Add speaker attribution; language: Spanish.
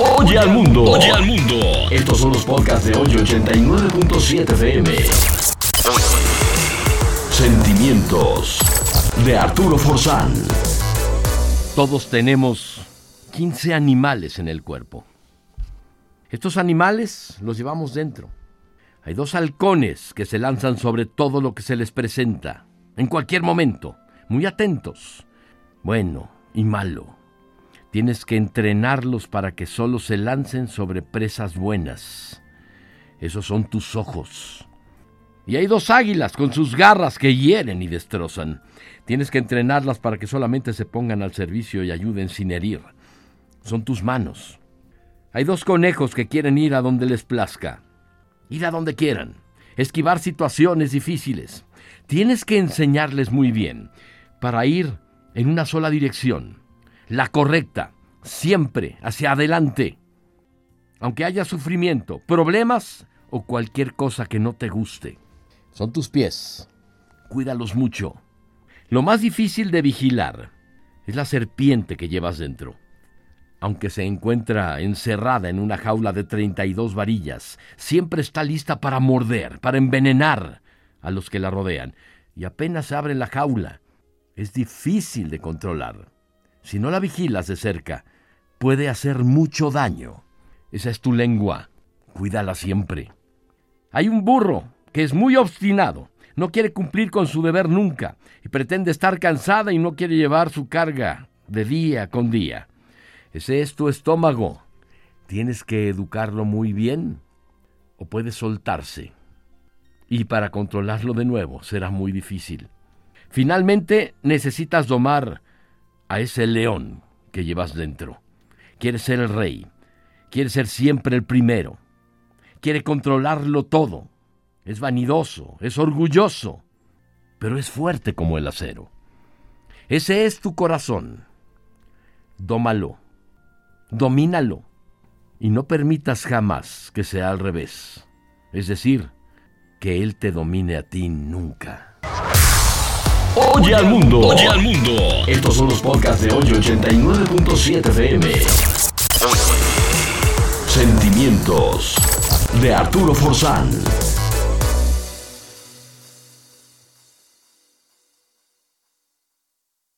Speaker 1: Oye al mundo.
Speaker 2: Oye al mundo.
Speaker 1: Estos son los podcasts de hoy 89.7 FM. Sentimientos de Arturo Forzán.
Speaker 3: Todos tenemos 15 animales en el cuerpo. Estos animales los llevamos dentro. Hay dos halcones que se lanzan sobre todo lo que se les presenta, en cualquier momento, muy atentos. Bueno y malo. Tienes que entrenarlos para que solo se lancen sobre presas buenas. Esos son tus ojos. Y hay dos águilas con sus garras que hieren y destrozan. Tienes que entrenarlas para que solamente se pongan al servicio y ayuden sin herir. Son tus manos. Hay dos conejos que quieren ir a donde les plazca. Ir a donde quieran. Esquivar situaciones difíciles. Tienes que enseñarles muy bien para ir en una sola dirección la correcta, siempre hacia adelante. Aunque haya sufrimiento, problemas o cualquier cosa que no te guste. Son tus pies. Cuídalos mucho. Lo más difícil de vigilar es la serpiente que llevas dentro. Aunque se encuentra encerrada en una jaula de 32 varillas, siempre está lista para morder, para envenenar a los que la rodean. Y apenas abre la jaula, es difícil de controlar si no la vigilas de cerca, puede hacer mucho daño. Esa es tu lengua. Cuídala siempre. Hay un burro que es muy obstinado. No quiere cumplir con su deber nunca y pretende estar cansada y no quiere llevar su carga de día con día. Ese es tu estómago. Tienes que educarlo muy bien o puede soltarse. Y para controlarlo de nuevo será muy difícil. Finalmente necesitas domar a ese león que llevas dentro. Quiere ser el rey, quiere ser siempre el primero, quiere controlarlo todo. Es vanidoso, es orgulloso, pero es fuerte como el acero. Ese es tu corazón. Dómalo, domínalo, y no permitas jamás que sea al revés, es decir, que Él te domine a ti nunca.
Speaker 1: Oye al mundo.
Speaker 2: Oye al mundo.
Speaker 1: Estos son los podcasts de hoy 89.7 FM. Sentimientos de Arturo Forzán.